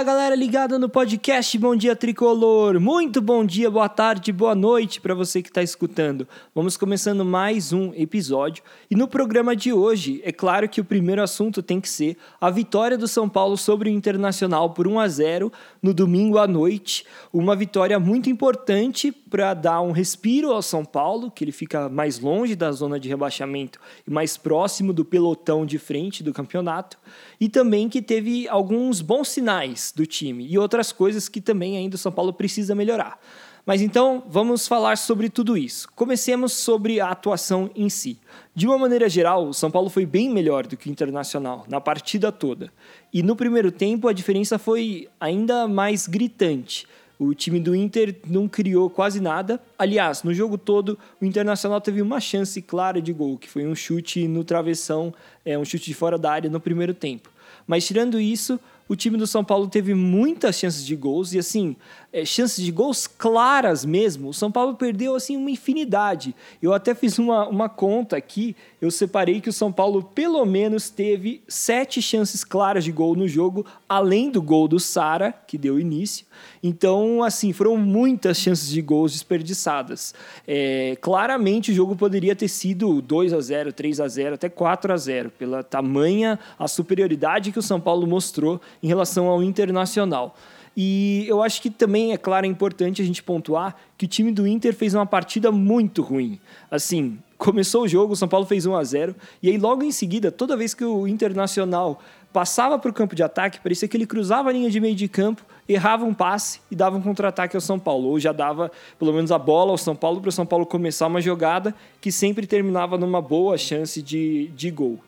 Fala galera ligada no podcast Bom Dia Tricolor. Muito bom dia, boa tarde, boa noite para você que está escutando. Vamos começando mais um episódio e no programa de hoje, é claro que o primeiro assunto tem que ser a vitória do São Paulo sobre o Internacional por 1 a 0 no domingo à noite. Uma vitória muito importante para dar um respiro ao São Paulo, que ele fica mais longe da zona de rebaixamento e mais próximo do pelotão de frente do campeonato, e também que teve alguns bons sinais do time e outras coisas que também ainda o São Paulo precisa melhorar. Mas então vamos falar sobre tudo isso. Comecemos sobre a atuação em si. De uma maneira geral, o São Paulo foi bem melhor do que o Internacional na partida toda. E no primeiro tempo a diferença foi ainda mais gritante. O time do Inter não criou quase nada. Aliás, no jogo todo, o Internacional teve uma chance clara de gol, que foi um chute no travessão, é, um chute de fora da área no primeiro tempo. Mas tirando isso, o time do São Paulo teve muitas chances de gols e assim, é, chances de gols claras mesmo. O São Paulo perdeu assim uma infinidade. Eu até fiz uma, uma conta aqui, eu separei que o São Paulo pelo menos teve sete chances claras de gol no jogo, além do gol do Sara, que deu início. Então, assim, foram muitas chances de gols desperdiçadas. É, claramente o jogo poderia ter sido 2 a 0 3 a 0 até 4 a 0 pela tamanha a superioridade que o São Paulo mostrou em relação ao Internacional. E eu acho que também, é claro, é importante a gente pontuar que o time do Inter fez uma partida muito ruim. Assim, começou o jogo, o São Paulo fez 1 a 0 e aí logo em seguida, toda vez que o Internacional passava para o campo de ataque, parecia que ele cruzava a linha de meio de campo, errava um passe e dava um contra-ataque ao São Paulo. Ou já dava pelo menos a bola ao São Paulo para o São Paulo começar uma jogada que sempre terminava numa boa chance de, de gol.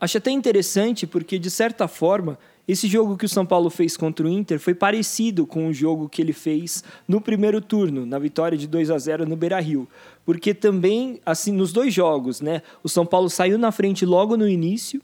Acho até interessante porque, de certa forma, esse jogo que o São Paulo fez contra o Inter foi parecido com o jogo que ele fez no primeiro turno, na vitória de 2 a 0 no Beira-Rio, porque também assim nos dois jogos, né, o São Paulo saiu na frente logo no início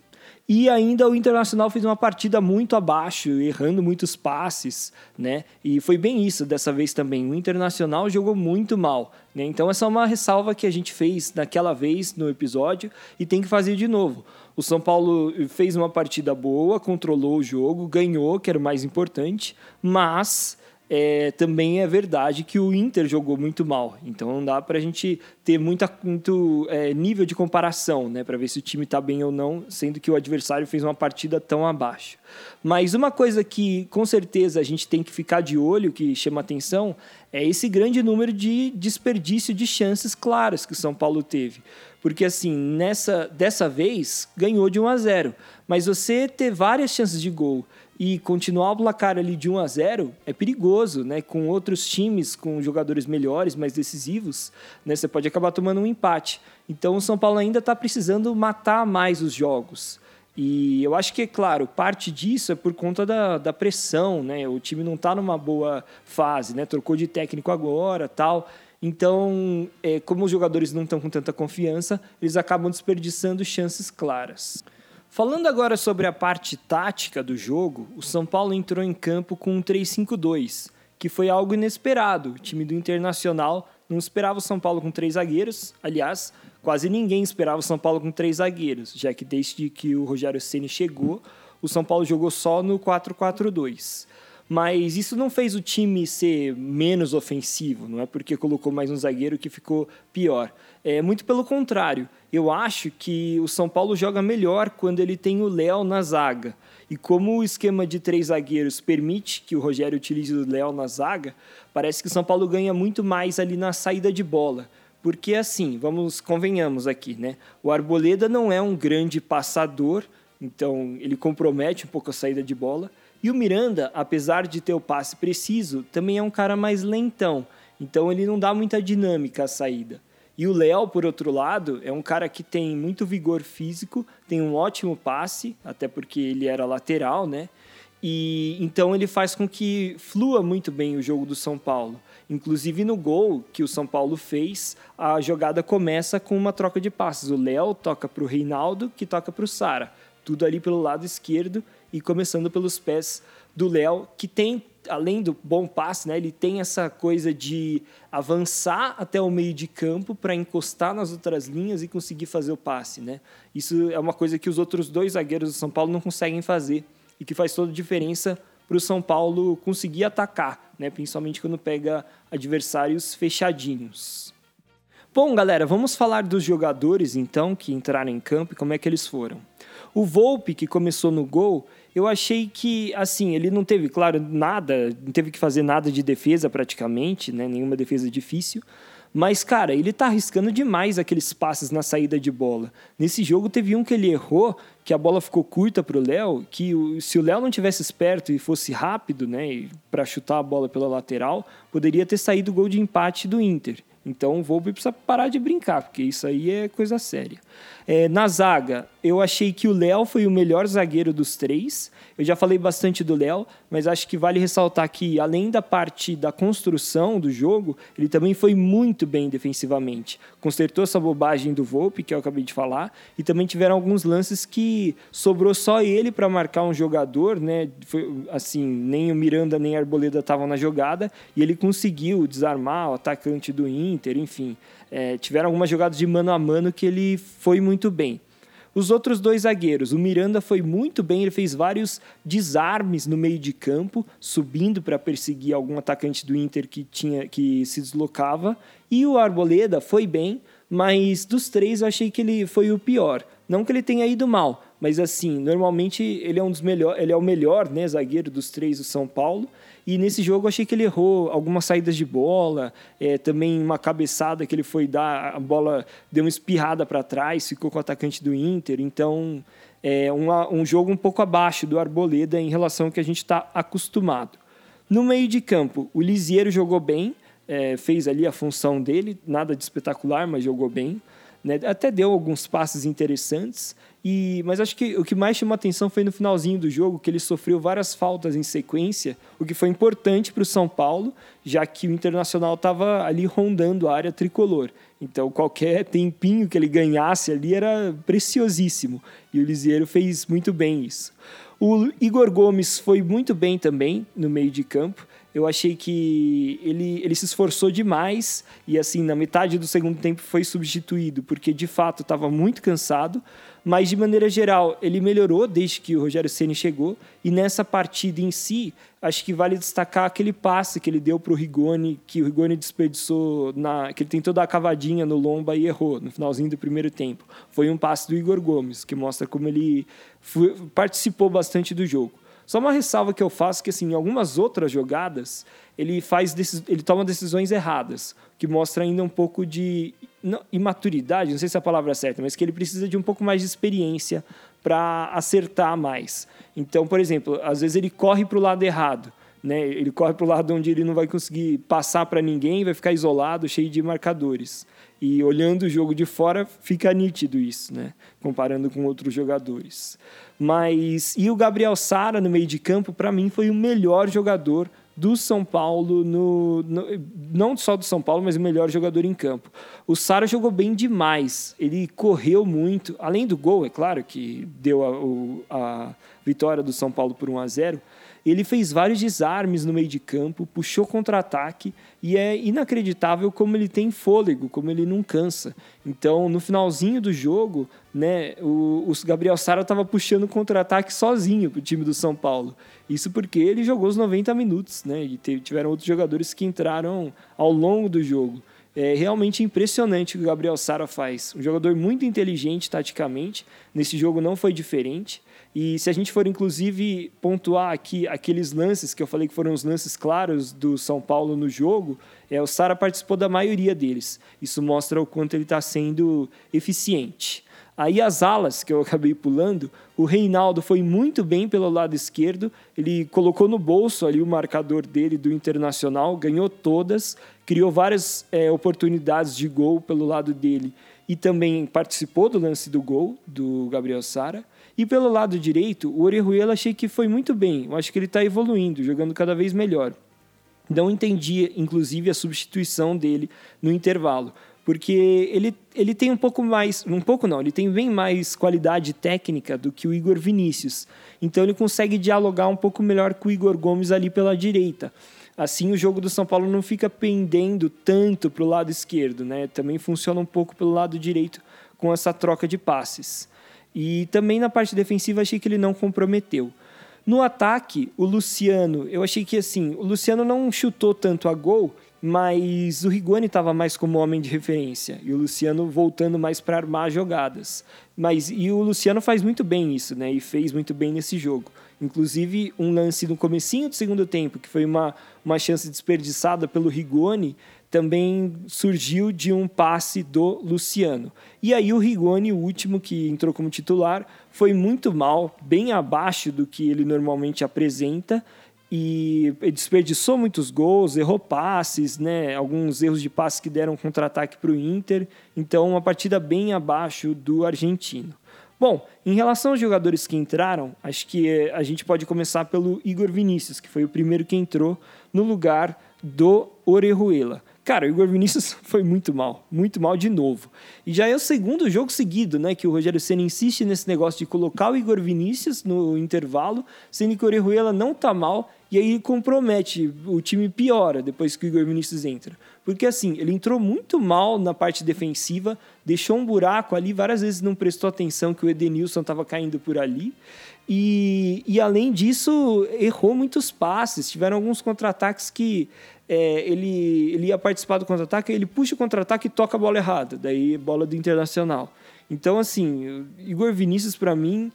e ainda o Internacional fez uma partida muito abaixo, errando muitos passes, né? E foi bem isso dessa vez também. O Internacional jogou muito mal, né? Então essa é uma ressalva que a gente fez naquela vez no episódio e tem que fazer de novo. O São Paulo fez uma partida boa, controlou o jogo, ganhou, que era o mais importante, mas é, também é verdade que o Inter jogou muito mal. Então não dá para a gente ter muita, muito é, nível de comparação né, para ver se o time está bem ou não, sendo que o adversário fez uma partida tão abaixo. Mas uma coisa que com certeza a gente tem que ficar de olho, que chama atenção, é esse grande número de desperdício de chances claras que o São Paulo teve. Porque assim, nessa dessa vez ganhou de 1 a 0, mas você ter várias chances de gol e continuar o placar ali de 1 a 0 é perigoso, né? Com outros times, com jogadores melhores, mais decisivos, né? Você pode acabar tomando um empate. Então o São Paulo ainda está precisando matar mais os jogos. E eu acho que, é claro, parte disso é por conta da, da pressão, né? O time não está numa boa fase, né? Trocou de técnico agora, tal. Então, é, como os jogadores não estão com tanta confiança, eles acabam desperdiçando chances claras. Falando agora sobre a parte tática do jogo, o São Paulo entrou em campo com um 3-5-2, que foi algo inesperado. O time do Internacional não esperava o São Paulo com três zagueiros. Aliás, quase ninguém esperava o São Paulo com três zagueiros, já que desde que o Rogério Ceni chegou, o São Paulo jogou só no 4-4-2. Mas isso não fez o time ser menos ofensivo, não é porque colocou mais um zagueiro que ficou pior. É muito pelo contrário. Eu acho que o São Paulo joga melhor quando ele tem o Léo na zaga. E como o esquema de três zagueiros permite que o Rogério utilize o Léo na zaga, parece que o São Paulo ganha muito mais ali na saída de bola. Porque assim, vamos convenhamos aqui, né? O Arboleda não é um grande passador, então ele compromete um pouco a saída de bola. E o Miranda, apesar de ter o passe preciso, também é um cara mais lentão, então ele não dá muita dinâmica à saída. E o Léo, por outro lado, é um cara que tem muito vigor físico, tem um ótimo passe, até porque ele era lateral, né? E então ele faz com que flua muito bem o jogo do São Paulo. Inclusive no gol que o São Paulo fez, a jogada começa com uma troca de passes. O Léo toca para o Reinaldo, que toca para o Sara. Tudo ali pelo lado esquerdo e começando pelos pés do Léo, que tem, além do bom passe, né, ele tem essa coisa de avançar até o meio de campo para encostar nas outras linhas e conseguir fazer o passe. Né? Isso é uma coisa que os outros dois zagueiros do São Paulo não conseguem fazer e que faz toda a diferença para o São Paulo conseguir atacar, né? principalmente quando pega adversários fechadinhos. Bom, galera, vamos falar dos jogadores então que entraram em campo e como é que eles foram. O Volpe, que começou no gol, eu achei que, assim, ele não teve, claro, nada, não teve que fazer nada de defesa praticamente, né? nenhuma defesa difícil. Mas, cara, ele tá arriscando demais aqueles passes na saída de bola. Nesse jogo teve um que ele errou, que a bola ficou curta pro Léo, que se o Léo não tivesse esperto e fosse rápido, né, para chutar a bola pela lateral, poderia ter saído o gol de empate do Inter. Então o Volpe precisa parar de brincar, porque isso aí é coisa séria. É, na zaga, eu achei que o Léo foi o melhor zagueiro dos três. Eu já falei bastante do Léo, mas acho que vale ressaltar que, além da parte da construção do jogo, ele também foi muito bem defensivamente. Consertou essa bobagem do Volpe, que eu acabei de falar, e também tiveram alguns lances que sobrou só ele para marcar um jogador, né? Foi, assim, nem o Miranda nem a Arboleda estavam na jogada, e ele conseguiu desarmar o atacante do Inter, enfim. É, tiveram algumas jogadas de mano a mano que ele foi muito bem. Os outros dois zagueiros, o Miranda foi muito bem, ele fez vários desarmes no meio de campo, subindo para perseguir algum atacante do Inter que tinha que se deslocava, e o Arboleda foi bem, mas dos três eu achei que ele foi o pior. Não que ele tenha ido mal, mas assim, normalmente ele é um dos melhores, ele é o melhor, né, zagueiro dos três do São Paulo. E nesse jogo eu achei que ele errou algumas saídas de bola, é, também uma cabeçada que ele foi dar, a bola deu uma espirrada para trás, ficou com o atacante do Inter. Então, é uma, um jogo um pouco abaixo do Arboleda em relação ao que a gente está acostumado. No meio de campo, o Lisieiro jogou bem, é, fez ali a função dele, nada de espetacular, mas jogou bem. Né? Até deu alguns passes interessantes. E, mas acho que o que mais chamou atenção foi no finalzinho do jogo, que ele sofreu várias faltas em sequência, o que foi importante para o São Paulo, já que o Internacional estava ali rondando a área tricolor. Então, qualquer tempinho que ele ganhasse ali era preciosíssimo. E o Lisieiro fez muito bem isso. O Igor Gomes foi muito bem também no meio de campo. Eu achei que ele, ele se esforçou demais e, assim, na metade do segundo tempo foi substituído, porque de fato estava muito cansado. Mas, de maneira geral, ele melhorou desde que o Rogério Ceni chegou. E nessa partida em si, acho que vale destacar aquele passe que ele deu para o Rigoni, que o Rigoni desperdiçou, na, que ele tentou dar a cavadinha no Lomba e errou no finalzinho do primeiro tempo. Foi um passe do Igor Gomes, que mostra como ele foi, participou bastante do jogo. Só uma ressalva que eu faço que assim, em algumas outras jogadas, ele faz ele toma decisões erradas, que mostra ainda um pouco de não, imaturidade, não sei se é a palavra é certa, mas que ele precisa de um pouco mais de experiência para acertar mais. Então, por exemplo, às vezes ele corre para o lado errado, né? Ele corre para o lado onde ele não vai conseguir passar para ninguém, vai ficar isolado, cheio de marcadores. E olhando o jogo de fora, fica nítido isso, né? Comparando com outros jogadores. Mas e o Gabriel Sara no meio de campo, para mim foi o melhor jogador do São Paulo, no, no, não só do São Paulo, mas o melhor jogador em campo. O Sara jogou bem demais, ele correu muito, além do gol, é claro, que deu a, a vitória do São Paulo por 1 a 0 ele fez vários desarmes no meio de campo, puxou contra-ataque e é inacreditável como ele tem fôlego, como ele não cansa. Então, no finalzinho do jogo, né, o, o Gabriel Sara estava puxando contra-ataque sozinho para o time do São Paulo. Isso porque ele jogou os 90 minutos, né, e tiveram outros jogadores que entraram ao longo do jogo. É realmente impressionante o que o Gabriel Sara faz. Um jogador muito inteligente taticamente. Nesse jogo não foi diferente. E se a gente for, inclusive, pontuar aqui aqueles lances que eu falei que foram os lances claros do São Paulo no jogo, é, o Sara participou da maioria deles. Isso mostra o quanto ele está sendo eficiente. Aí as alas, que eu acabei pulando, o Reinaldo foi muito bem pelo lado esquerdo, ele colocou no bolso ali o marcador dele do Internacional, ganhou todas, criou várias é, oportunidades de gol pelo lado dele e também participou do lance do gol do Gabriel Sara. E pelo lado direito, o Orejuela achei que foi muito bem. Eu acho que ele está evoluindo, jogando cada vez melhor. Não entendi, inclusive, a substituição dele no intervalo, porque ele, ele tem um pouco mais, um pouco não, ele tem bem mais qualidade técnica do que o Igor Vinícius. Então ele consegue dialogar um pouco melhor com o Igor Gomes ali pela direita. Assim o jogo do São Paulo não fica pendendo tanto para o lado esquerdo, né? Também funciona um pouco pelo lado direito com essa troca de passes. E também na parte defensiva achei que ele não comprometeu. No ataque, o Luciano, eu achei que assim, o Luciano não chutou tanto a gol, mas o Rigoni estava mais como homem de referência e o Luciano voltando mais para armar jogadas. Mas e o Luciano faz muito bem isso, né? E fez muito bem nesse jogo. Inclusive um lance no comecinho do segundo tempo, que foi uma, uma chance desperdiçada pelo Rigoni, também surgiu de um passe do Luciano. E aí o Rigoni, o último que entrou como titular, foi muito mal, bem abaixo do que ele normalmente apresenta e desperdiçou muitos gols, errou passes, né? alguns erros de passe que deram contra-ataque para o Inter. Então, uma partida bem abaixo do argentino. Bom, em relação aos jogadores que entraram, acho que eh, a gente pode começar pelo Igor Vinícius, que foi o primeiro que entrou no lugar do Orejuela. Cara, o Igor Vinícius foi muito mal, muito mal de novo. E já é o segundo jogo seguido, né, que o Rogério Senna insiste nesse negócio de colocar o Igor Vinícius no intervalo, sendo que o Orejuela não tá mal e aí compromete, o time piora depois que o Igor Vinícius entra. Porque assim, ele entrou muito mal na parte defensiva, deixou um buraco ali, várias vezes não prestou atenção que o Edenilson estava caindo por ali. E, e além disso, errou muitos passes. Tiveram alguns contra-ataques que é, ele, ele ia participar do contra-ataque, ele puxa o contra-ataque e toca a bola errada, daí bola do Internacional. Então, assim, Igor Vinícius, para mim,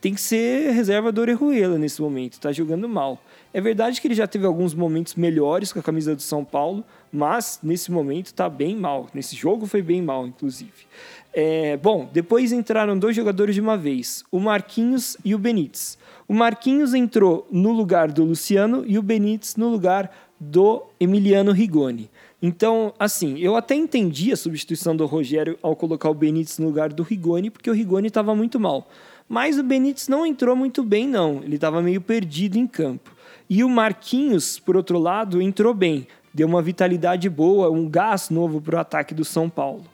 tem que ser reserva do Orejuela nesse momento, está jogando mal. É verdade que ele já teve alguns momentos melhores com a camisa do São Paulo, mas nesse momento está bem mal. Nesse jogo foi bem mal, inclusive. É, bom, depois entraram dois jogadores de uma vez, o Marquinhos e o Benítez. O Marquinhos entrou no lugar do Luciano e o Benítez no lugar do Emiliano Rigoni. Então, assim, eu até entendi a substituição do Rogério ao colocar o Benítez no lugar do Rigoni, porque o Rigoni estava muito mal. Mas o Benítez não entrou muito bem, não. Ele estava meio perdido em campo. E o Marquinhos, por outro lado, entrou bem. Deu uma vitalidade boa, um gás novo para o ataque do São Paulo.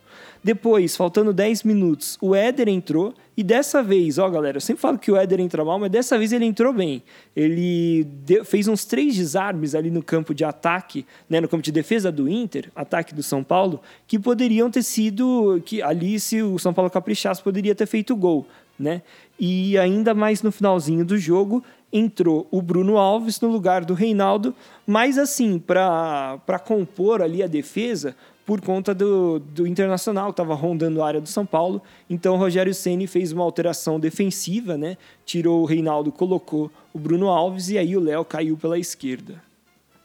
Depois, faltando 10 minutos, o Éder entrou e dessa vez, ó galera, eu sempre falo que o Éder entra mal, mas dessa vez ele entrou bem. Ele deu, fez uns três desarmes ali no campo de ataque, né, no campo de defesa do Inter, ataque do São Paulo, que poderiam ter sido, que ali se o São Paulo caprichasse poderia ter feito gol, né? E ainda mais no finalzinho do jogo, entrou o Bruno Alves no lugar do Reinaldo, mas assim, para compor ali a defesa, por conta do, do Internacional, que estava rondando a área do São Paulo. Então o Rogério Ceni fez uma alteração defensiva, né? Tirou o Reinaldo, colocou o Bruno Alves e aí o Léo caiu pela esquerda.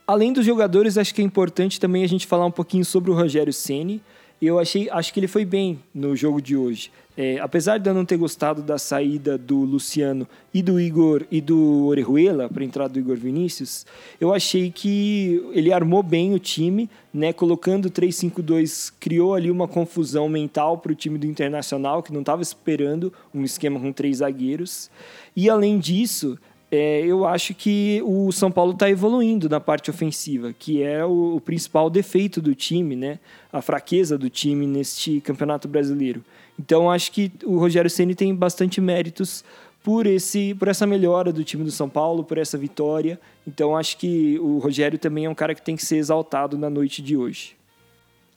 Além dos jogadores, acho que é importante também a gente falar um pouquinho sobre o Rogério Ceni. Eu achei, acho que ele foi bem no jogo de hoje. É, apesar de eu não ter gostado da saída do Luciano e do Igor e do Orejuela para a entrada do Igor Vinícius, eu achei que ele armou bem o time, né? Colocando 3-5-2, criou ali uma confusão mental para o time do Internacional, que não estava esperando um esquema com três zagueiros. E além disso, é, eu acho que o São Paulo está evoluindo na parte ofensiva, que é o, o, principal defeito do time, né? a fraqueza do time neste campeonato brasileiro. Então acho que o Rogério Ceni tem bastante méritos por esse por essa melhora do time do São Paulo, por essa vitória. Então acho que o Rogério também é um cara que tem que ser exaltado na noite de hoje.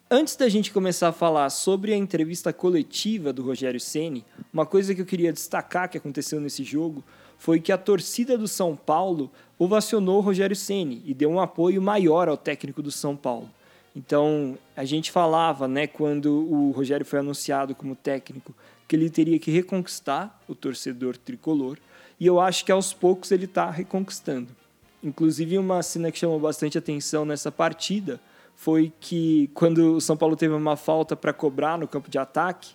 Antes da gente começar a falar sobre a entrevista coletiva do Rogério Ceni, uma coisa que eu queria destacar que aconteceu nesse jogo foi que a torcida do São Paulo ovacionou o Rogério Ceni e deu um apoio maior ao técnico do São Paulo. Então, a gente falava, né, quando o Rogério foi anunciado como técnico, que ele teria que reconquistar o torcedor tricolor, e eu acho que aos poucos ele está reconquistando. Inclusive, uma cena que chamou bastante atenção nessa partida foi que, quando o São Paulo teve uma falta para cobrar no campo de ataque,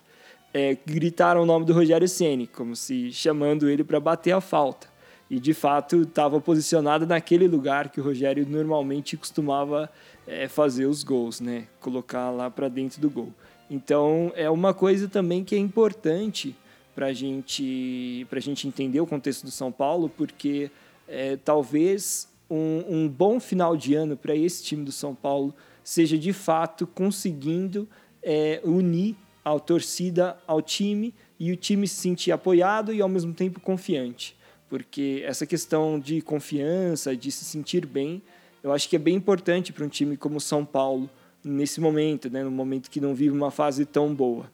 é, gritaram o nome do Rogério Ceni, como se chamando ele para bater a falta. E de fato estava posicionado naquele lugar que o Rogério normalmente costumava é, fazer os gols, né? Colocar lá para dentro do gol. Então é uma coisa também que é importante para gente, a gente entender o contexto do São Paulo, porque é, talvez um, um bom final de ano para esse time do São Paulo seja de fato conseguindo é, unir a torcida ao time e o time se sentir apoiado e ao mesmo tempo confiante. Porque essa questão de confiança, de se sentir bem, eu acho que é bem importante para um time como São Paulo nesse momento, né, no momento que não vive uma fase tão boa.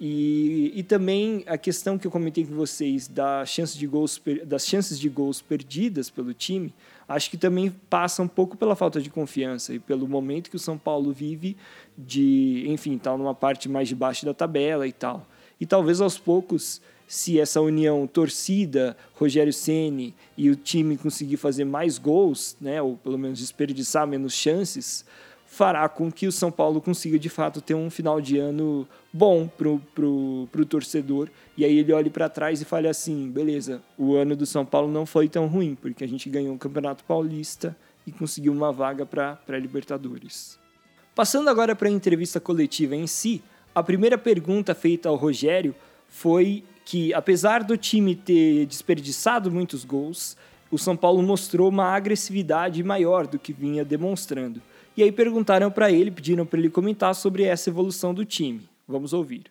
E, e também a questão que eu comentei com vocês da chance de gols, das chances de gols perdidas pelo time, acho que também passa um pouco pela falta de confiança e pelo momento que o São Paulo vive de, enfim, estar tá numa parte mais de baixo da tabela e tal. E talvez aos poucos, se essa união torcida, Rogério Ceni e o time conseguir fazer mais gols, né, ou pelo menos desperdiçar menos chances, fará com que o São Paulo consiga de fato ter um final de ano bom pro, pro, pro torcedor. E aí ele olhe para trás e fale assim: beleza, o ano do São Paulo não foi tão ruim, porque a gente ganhou o Campeonato Paulista e conseguiu uma vaga para Libertadores. Passando agora para a entrevista coletiva em si, a primeira pergunta feita ao Rogério foi que, apesar do time ter desperdiçado muitos gols, o São Paulo mostrou uma agressividade maior do que vinha demonstrando. E aí perguntaram para ele, pediram para ele comentar sobre essa evolução do time. Vamos ouvir.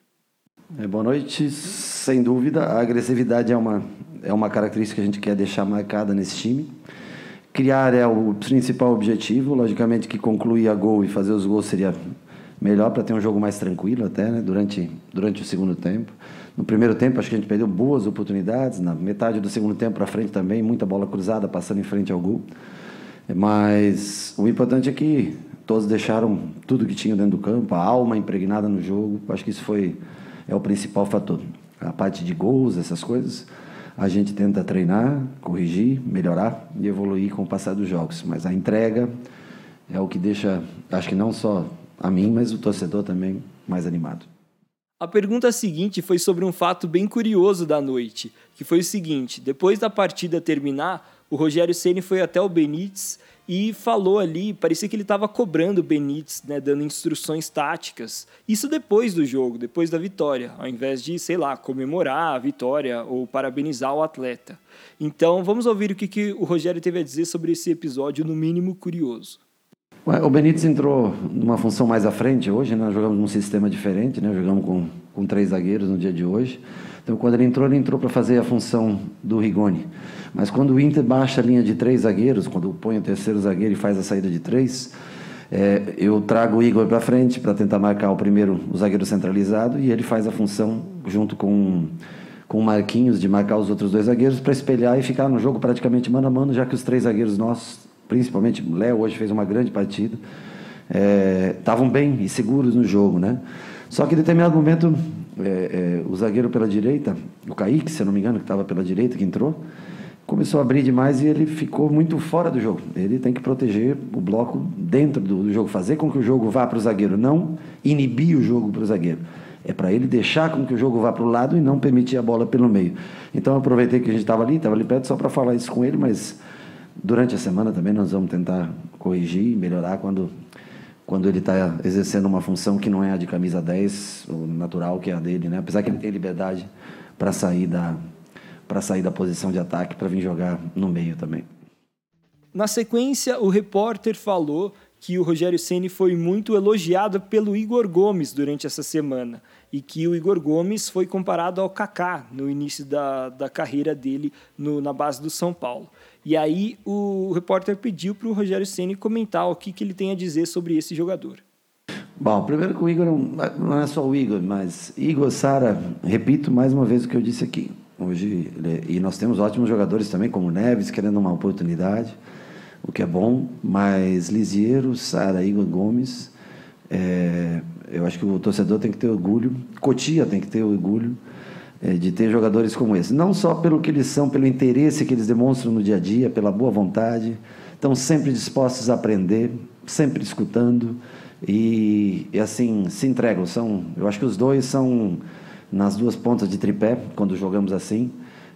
É, boa noite. Sem dúvida, a agressividade é uma, é uma característica que a gente quer deixar marcada nesse time. Criar é o principal objetivo. Logicamente que concluir a gol e fazer os gols seria melhor para ter um jogo mais tranquilo até, né? durante, durante o segundo tempo. No primeiro tempo, acho que a gente perdeu boas oportunidades. Na metade do segundo tempo para frente também, muita bola cruzada passando em frente ao gol. Mas o importante é que todos deixaram tudo que tinham dentro do campo, a alma impregnada no jogo. Acho que isso foi é o principal fator. A parte de gols, essas coisas, a gente tenta treinar, corrigir, melhorar e evoluir com o passar dos jogos. Mas a entrega é o que deixa, acho que não só a mim, mas o torcedor também mais animado. A pergunta seguinte foi sobre um fato bem curioso da noite, que foi o seguinte: depois da partida terminar, o Rogério Ceni foi até o Benítez e falou ali, parecia que ele estava cobrando o Benítez, né, dando instruções táticas. Isso depois do jogo, depois da vitória, ao invés de, sei lá, comemorar a vitória ou parabenizar o atleta. Então, vamos ouvir o que, que o Rogério teve a dizer sobre esse episódio, no mínimo curioso. O Benítez entrou numa função mais à frente hoje, né? nós jogamos num sistema diferente, né? jogamos com, com três zagueiros no dia de hoje. Então, quando ele entrou, ele entrou para fazer a função do Rigoni. Mas quando o Inter baixa a linha de três zagueiros, quando põe o terceiro zagueiro e faz a saída de três, é, eu trago o Igor para frente para tentar marcar o primeiro, o zagueiro centralizado, e ele faz a função junto com com o Marquinhos de marcar os outros dois zagueiros para espelhar e ficar no jogo praticamente mano a mano, já que os três zagueiros nossos, principalmente Léo hoje fez uma grande partida, estavam é, bem e seguros no jogo, né? Só que em determinado momento é, é, o zagueiro pela direita, o Kaique, se eu não me engano, que estava pela direita, que entrou, começou a abrir demais e ele ficou muito fora do jogo. Ele tem que proteger o bloco dentro do, do jogo, fazer com que o jogo vá para o zagueiro, não inibir o jogo para o zagueiro. É para ele deixar com que o jogo vá para o lado e não permitir a bola pelo meio. Então eu aproveitei que a gente estava ali, estava ali perto só para falar isso com ele, mas durante a semana também nós vamos tentar corrigir e melhorar quando quando ele está exercendo uma função que não é a de camisa 10, o natural que é a dele, né? Apesar que ele tem liberdade para sair da para sair da posição de ataque para vir jogar no meio também. Na sequência, o repórter falou que o Rogério Ceni foi muito elogiado pelo Igor Gomes durante essa semana e que o Igor Gomes foi comparado ao Kaká no início da, da carreira dele no, na base do São Paulo. E aí o repórter pediu para o Rogério Ceni comentar o que, que ele tem a dizer sobre esse jogador. Bom, primeiro que o Igor não é só o Igor, mas Igor Sara, repito mais uma vez o que eu disse aqui. Hoje, e nós temos ótimos jogadores também, como Neves, querendo uma oportunidade, o que é bom, mas Lisieiro, Sara, Igor Gomes, é, eu acho que o torcedor tem que ter orgulho, Cotia tem que ter orgulho é, de ter jogadores como esse. Não só pelo que eles são, pelo interesse que eles demonstram no dia a dia, pela boa vontade, estão sempre dispostos a aprender, sempre escutando e, e assim se entregam. São, eu acho que os dois são nas duas pontas de tripé quando jogamos assim.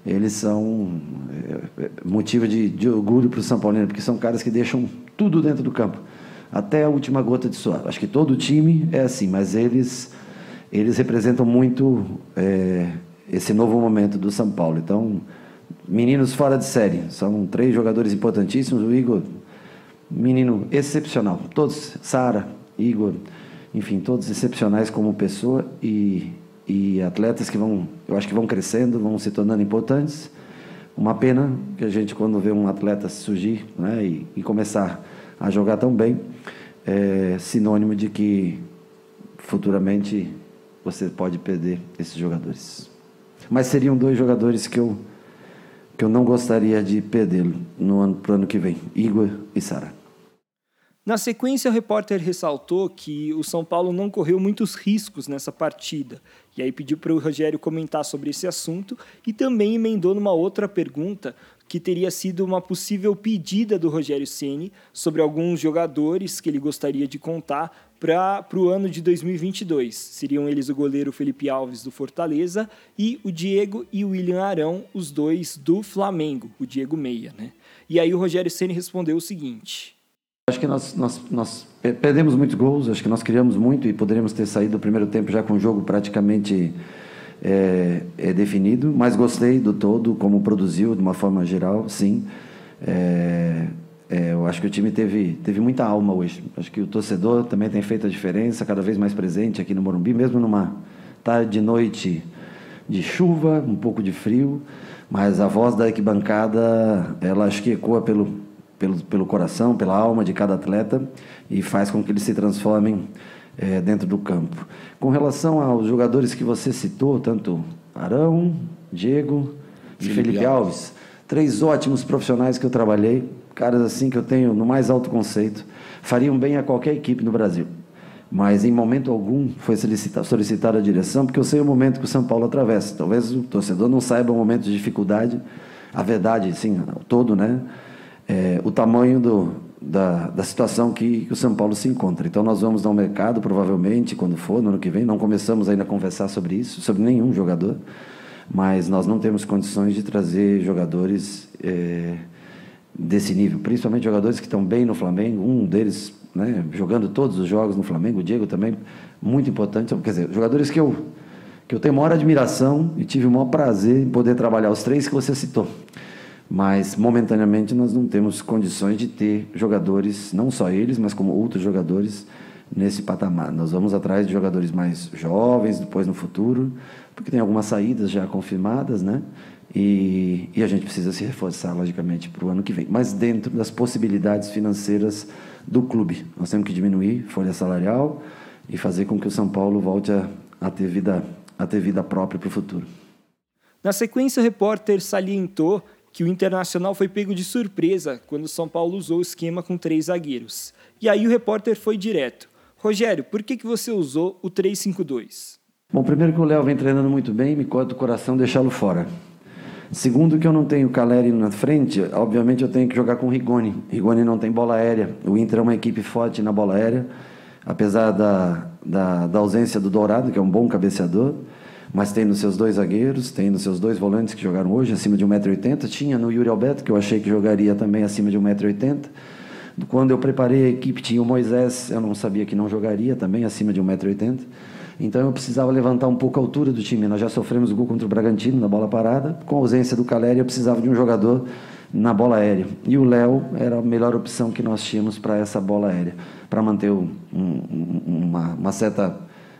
Eles são é, é motivo de, de orgulho para o São Paulino, porque são caras que deixam tudo dentro do campo, até a última gota de suor. Acho que todo time é assim, mas eles eles representam muito é, esse novo momento do São Paulo. Então, meninos fora de série, são três jogadores importantíssimos. O Igor, menino excepcional. Todos, Sara, Igor, enfim, todos excepcionais como pessoa e, e atletas que vão, eu acho que vão crescendo, vão se tornando importantes. Uma pena que a gente, quando vê um atleta surgir né, e, e começar a jogar tão bem, é sinônimo de que futuramente você pode perder esses jogadores. Mas seriam dois jogadores que eu, que eu não gostaria de perder no ano, ano que vem: Igor e Sara. Na sequência, o repórter ressaltou que o São Paulo não correu muitos riscos nessa partida. E aí pediu para o Rogério comentar sobre esse assunto e também emendou numa outra pergunta que teria sido uma possível pedida do Rogério Ceni sobre alguns jogadores que ele gostaria de contar para o ano de 2022. Seriam eles o goleiro Felipe Alves do Fortaleza e o Diego e o William Arão, os dois do Flamengo, o Diego Meia, né? E aí o Rogério Ceni respondeu o seguinte: Acho que nós, nós, nós perdemos muitos gols, acho que nós criamos muito e poderíamos ter saído do primeiro tempo já com o jogo praticamente é, é definido, mas gostei do todo, como produziu de uma forma geral, sim. É, é, eu acho que o time teve, teve muita alma hoje. Acho que o torcedor também tem feito a diferença, cada vez mais presente aqui no Morumbi, mesmo numa tarde de noite de chuva, um pouco de frio, mas a voz da arquibancada, ela acho que ecoa pelo, pelo, pelo coração, pela alma de cada atleta e faz com que eles se transformem é, dentro do campo. Com relação aos jogadores que você citou, tanto Arão, Diego e Felipe, Felipe Alves. Alves, três ótimos profissionais que eu trabalhei, caras assim que eu tenho no mais alto conceito, fariam bem a qualquer equipe no Brasil. Mas em momento algum foi solicitada a direção, porque eu sei o momento que o São Paulo atravessa. Talvez o torcedor não saiba o momento de dificuldade, a verdade, sim, todo, né? é, o tamanho do, da, da situação que, que, o São Paulo se encontra. Então, nós vamos ao mercado, provavelmente, quando for, no ano que vem. Não começamos ainda a conversar sobre isso, sobre nenhum jogador, mas nós não temos condições de trazer jogadores é, desse nível, principalmente jogadores que estão bem no Flamengo. Um deles né, jogando todos os jogos no Flamengo, o Diego também, muito importante. Quer dizer, jogadores que eu, que eu tenho maior admiração e tive o maior prazer em poder trabalhar, os três que você citou mas momentaneamente nós não temos condições de ter jogadores, não só eles, mas como outros jogadores nesse patamar. Nós vamos atrás de jogadores mais jovens, depois no futuro, porque tem algumas saídas já confirmadas, né? E, e a gente precisa se reforçar, logicamente, para o ano que vem. Mas dentro das possibilidades financeiras do clube. Nós temos que diminuir folha salarial e fazer com que o São Paulo volte a, a ter, vida, a ter vida própria para o futuro. Na sequência, o repórter salientou que o Internacional foi pego de surpresa quando o São Paulo usou o esquema com três zagueiros. E aí o repórter foi direto. Rogério, por que, que você usou o 3-5-2? Bom, primeiro que o Léo vem treinando muito bem, me corta o coração deixá-lo fora. Segundo que eu não tenho Caleri na frente, obviamente eu tenho que jogar com o Rigoni. Rigoni não tem bola aérea. O Inter é uma equipe forte na bola aérea, apesar da, da, da ausência do Dourado, que é um bom cabeceador mas tem nos seus dois zagueiros, tem nos seus dois volantes que jogaram hoje acima de 1,80m. Tinha no Yuri Alberto, que eu achei que jogaria também acima de 1,80m. Quando eu preparei a equipe, tinha o Moisés, eu não sabia que não jogaria também acima de 1,80m. Então eu precisava levantar um pouco a altura do time. Nós já sofremos gol contra o Bragantino na bola parada. Com a ausência do Caleri, eu precisava de um jogador na bola aérea. E o Léo era a melhor opção que nós tínhamos para essa bola aérea, para manter um, um, uma, uma certa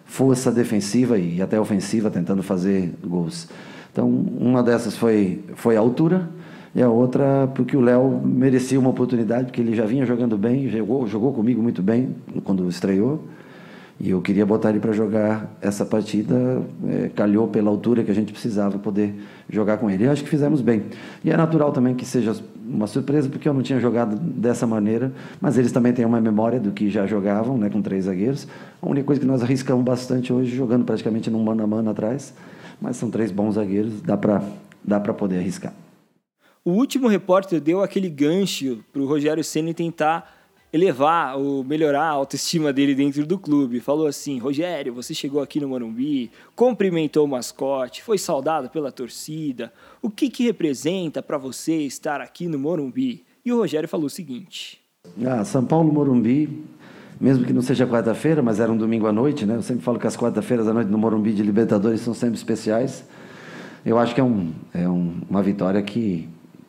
força defensiva e até ofensiva, tentando fazer gols. Então, uma dessas foi, foi a altura, e a outra porque o Léo merecia uma oportunidade, porque ele já vinha jogando bem, jogou, jogou comigo muito bem quando estreou, e eu queria botar ele para jogar essa partida, é, calhou pela altura que a gente precisava poder jogar com ele. E acho que fizemos bem. E é natural também que seja uma surpresa, porque eu não tinha jogado dessa maneira, mas eles também têm uma memória do que já jogavam, né, com três zagueiros. A única coisa que nós arriscamos bastante hoje, jogando praticamente num mano a mano atrás, mas são três bons zagueiros, dá para dá poder arriscar. O último repórter deu aquele gancho para o Rogério Senna tentar elevar ou melhorar a autoestima dele dentro do clube. Falou assim: Rogério, você chegou aqui no Morumbi, cumprimentou o mascote, foi saudado pela torcida. O que, que representa para você estar aqui no Morumbi? E o Rogério falou o seguinte: ah, São Paulo, Morumbi, mesmo que não seja quarta-feira, mas era um domingo à noite, né? Eu sempre falo que as quarta-feiras à noite no Morumbi de Libertadores são sempre especiais. Eu acho que é, um, é um, uma vitória que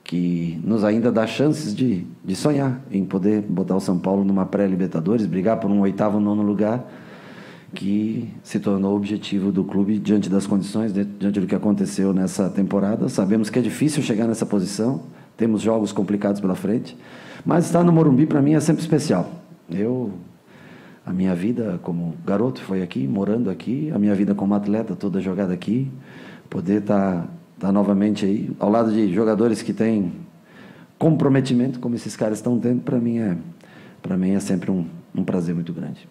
que nos ainda dá chances de, de sonhar em poder botar o São Paulo numa pré-Libertadores, brigar por um oitavo, nono lugar, que se tornou o objetivo do clube diante das condições, diante do que aconteceu nessa temporada. Sabemos que é difícil chegar nessa posição, temos jogos complicados pela frente, mas estar no Morumbi para mim é sempre especial. Eu a minha vida como garoto foi aqui, morando aqui, a minha vida como atleta toda jogada aqui, poder estar tá, tá novamente aí, ao lado de jogadores que têm comprometimento, como esses caras estão tendo, para mim é, para mim é sempre um, um prazer muito grande.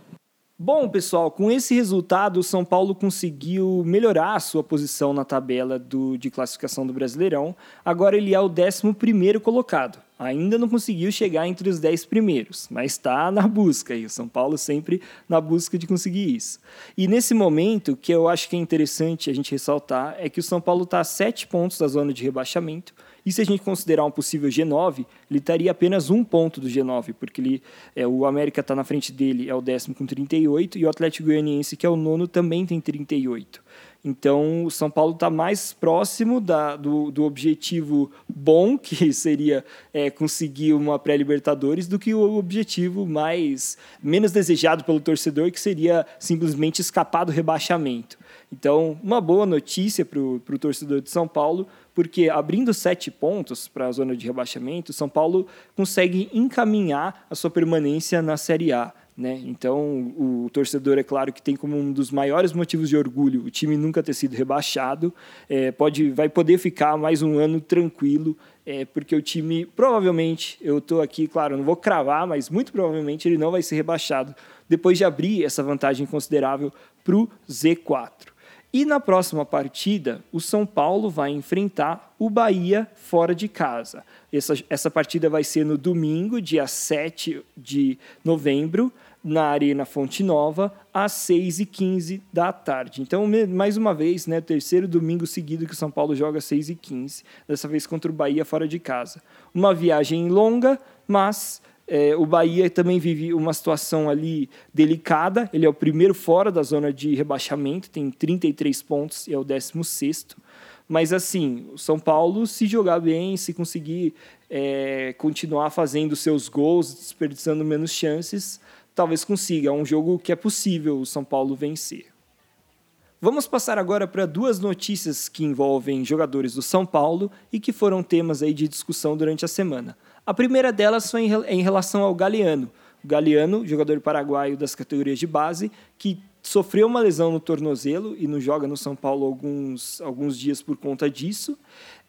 Bom, pessoal, com esse resultado, o São Paulo conseguiu melhorar a sua posição na tabela do, de classificação do Brasileirão. Agora ele é o 11 colocado. Ainda não conseguiu chegar entre os 10 primeiros, mas está na busca. E o São Paulo sempre na busca de conseguir isso. E nesse momento, que eu acho que é interessante a gente ressaltar, é que o São Paulo está a 7 pontos da zona de rebaixamento e se a gente considerar um possível G9, ele estaria apenas um ponto do G9, porque ele, é, o América está na frente dele, é o décimo com 38, e o Atlético Goianiense, que é o nono, também tem 38. Então, o São Paulo está mais próximo da, do, do, objetivo bom, que seria é, conseguir uma pré-Libertadores, do que o objetivo mais menos desejado pelo torcedor, que seria simplesmente escapar do rebaixamento. Então, uma boa notícia para o torcedor de São Paulo, porque abrindo sete pontos para a zona de rebaixamento, São Paulo consegue encaminhar a sua permanência na Série A. Né? Então, o torcedor, é claro, que tem como um dos maiores motivos de orgulho o time nunca ter sido rebaixado, é, pode, vai poder ficar mais um ano tranquilo, é, porque o time, provavelmente, eu estou aqui, claro, não vou cravar, mas muito provavelmente ele não vai ser rebaixado depois de abrir essa vantagem considerável para o Z4. E na próxima partida, o São Paulo vai enfrentar o Bahia fora de casa. Essa, essa partida vai ser no domingo, dia 7 de novembro, na Arena Fonte Nova, às 6h15 da tarde. Então, mais uma vez, né, terceiro domingo seguido que o São Paulo joga às 6h15, dessa vez contra o Bahia fora de casa. Uma viagem longa, mas é, o Bahia também vive uma situação ali delicada. Ele é o primeiro fora da zona de rebaixamento, tem 33 pontos e é o 16. Mas assim, o São Paulo, se jogar bem, se conseguir é, continuar fazendo seus gols, desperdiçando menos chances, talvez consiga. É um jogo que é possível o São Paulo vencer. Vamos passar agora para duas notícias que envolvem jogadores do São Paulo e que foram temas aí de discussão durante a semana. A primeira delas foi em relação ao Galeano. O Galeano, jogador paraguaio das categorias de base, que sofreu uma lesão no tornozelo e não joga no São Paulo alguns, alguns dias por conta disso.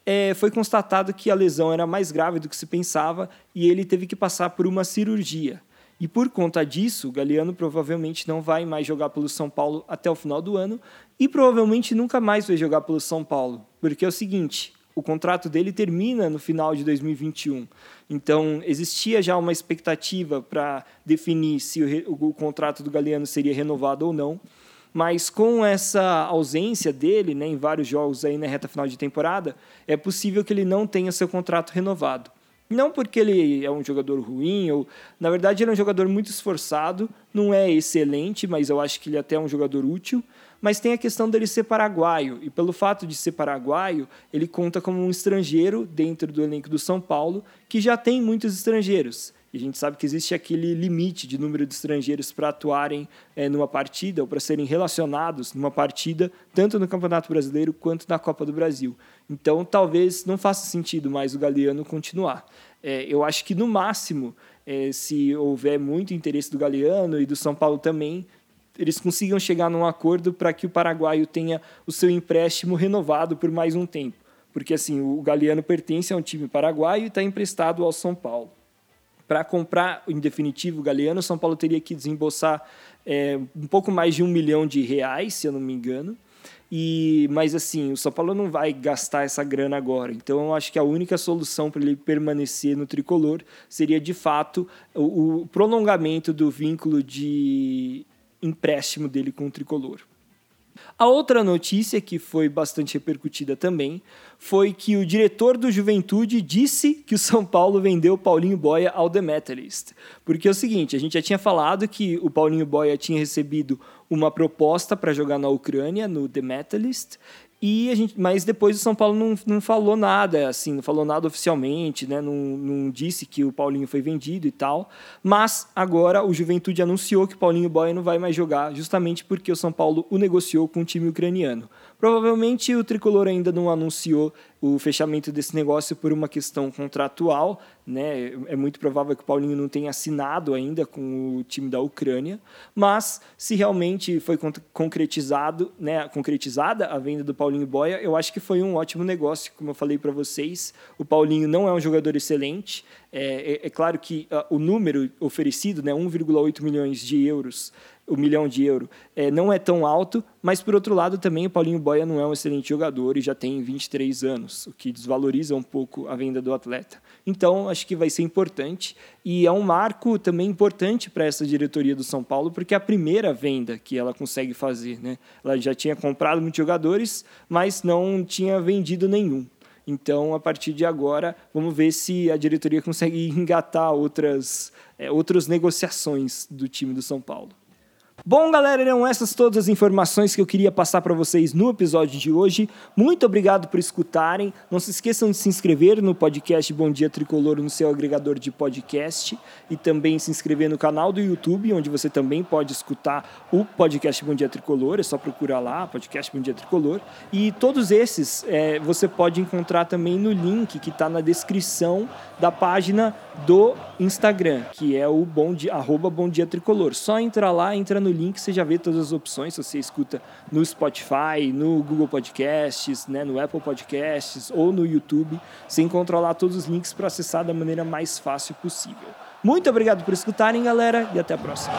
É, foi constatado que a lesão era mais grave do que se pensava e ele teve que passar por uma cirurgia. E por conta disso, o Galeano provavelmente não vai mais jogar pelo São Paulo até o final do ano e provavelmente nunca mais vai jogar pelo São Paulo. Porque é o seguinte: o contrato dele termina no final de 2021. Então, existia já uma expectativa para definir se o, o, o, contrato do Galeano seria renovado ou não. Mas com essa ausência dele né, em vários jogos aí na reta final de temporada, é possível que ele não tenha seu contrato renovado. Não porque ele é um jogador ruim, ou na verdade ele é um jogador muito esforçado, não é excelente, mas eu acho que ele é até é um jogador útil. Mas tem a questão dele ser paraguaio, e pelo fato de ser paraguaio, ele conta como um estrangeiro dentro do elenco do São Paulo, que já tem muitos estrangeiros. E a gente sabe que existe aquele limite de número de estrangeiros para atuarem é, numa partida ou para serem relacionados numa partida, tanto no Campeonato Brasileiro quanto na Copa do Brasil. Então, talvez não faça sentido mais o Galeano continuar. É, eu acho que, no máximo, é, se houver muito interesse do Galeano e do São Paulo também, eles consigam chegar num acordo para que o paraguaio tenha o seu empréstimo renovado por mais um tempo. Porque assim, o Galeano pertence a um time paraguaio e está emprestado ao São Paulo. Para comprar, em definitivo, o Galeano, o São Paulo teria que desembolsar é, um pouco mais de um milhão de reais, se eu não me engano. E, mas assim, o São Paulo não vai gastar essa grana agora. Então eu acho que a única solução para ele permanecer no tricolor seria de fato o, o prolongamento do vínculo de empréstimo dele com o tricolor. A outra notícia que foi bastante repercutida também foi que o diretor do Juventude disse que o São Paulo vendeu o Paulinho Boia ao The Metalist. Porque é o seguinte, a gente já tinha falado que o Paulinho Boia tinha recebido uma proposta para jogar na Ucrânia, no The Metalist, e a gente, mas depois o São Paulo não, não falou nada, assim, não falou nada oficialmente, né? Não, não disse que o Paulinho foi vendido e tal. Mas agora o Juventude anunciou que o Paulinho Boia não vai mais jogar, justamente porque o São Paulo o negociou com o time ucraniano. Provavelmente o tricolor ainda não anunciou o fechamento desse negócio por uma questão contratual, né? É muito provável que o Paulinho não tenha assinado ainda com o time da Ucrânia, mas se realmente foi concretizado, né, concretizada a venda do Paulinho Boia, eu acho que foi um ótimo negócio, como eu falei para vocês. O Paulinho não é um jogador excelente, é, é, é claro que uh, o número oferecido, né, 1,8 milhões de euros, o milhão de euro, é, não é tão alto, mas por outro lado também o Paulinho Boia não é um excelente jogador e já tem 23 anos, o que desvaloriza um pouco a venda do atleta. Então acho que vai ser importante e é um marco também importante para essa diretoria do São Paulo, porque é a primeira venda que ela consegue fazer. Né? Ela já tinha comprado muitos jogadores, mas não tinha vendido nenhum. Então, a partir de agora, vamos ver se a diretoria consegue engatar outras, é, outras negociações do time do São Paulo. Bom, galera, eram essas todas as informações que eu queria passar para vocês no episódio de hoje. Muito obrigado por escutarem. Não se esqueçam de se inscrever no podcast Bom Dia Tricolor no seu agregador de podcast e também se inscrever no canal do YouTube, onde você também pode escutar o podcast Bom Dia Tricolor. É só procurar lá, podcast Bom Dia Tricolor. E todos esses é, você pode encontrar também no link que está na descrição da página do Instagram, que é o bom dia, arroba Bom Dia Tricolor. Só entrar lá, entra no link, você já vê todas as opções. Se você escuta no Spotify, no Google Podcasts, né, no Apple Podcasts ou no YouTube, você encontra lá todos os links para acessar da maneira mais fácil possível. Muito obrigado por escutarem, galera, e até a próxima.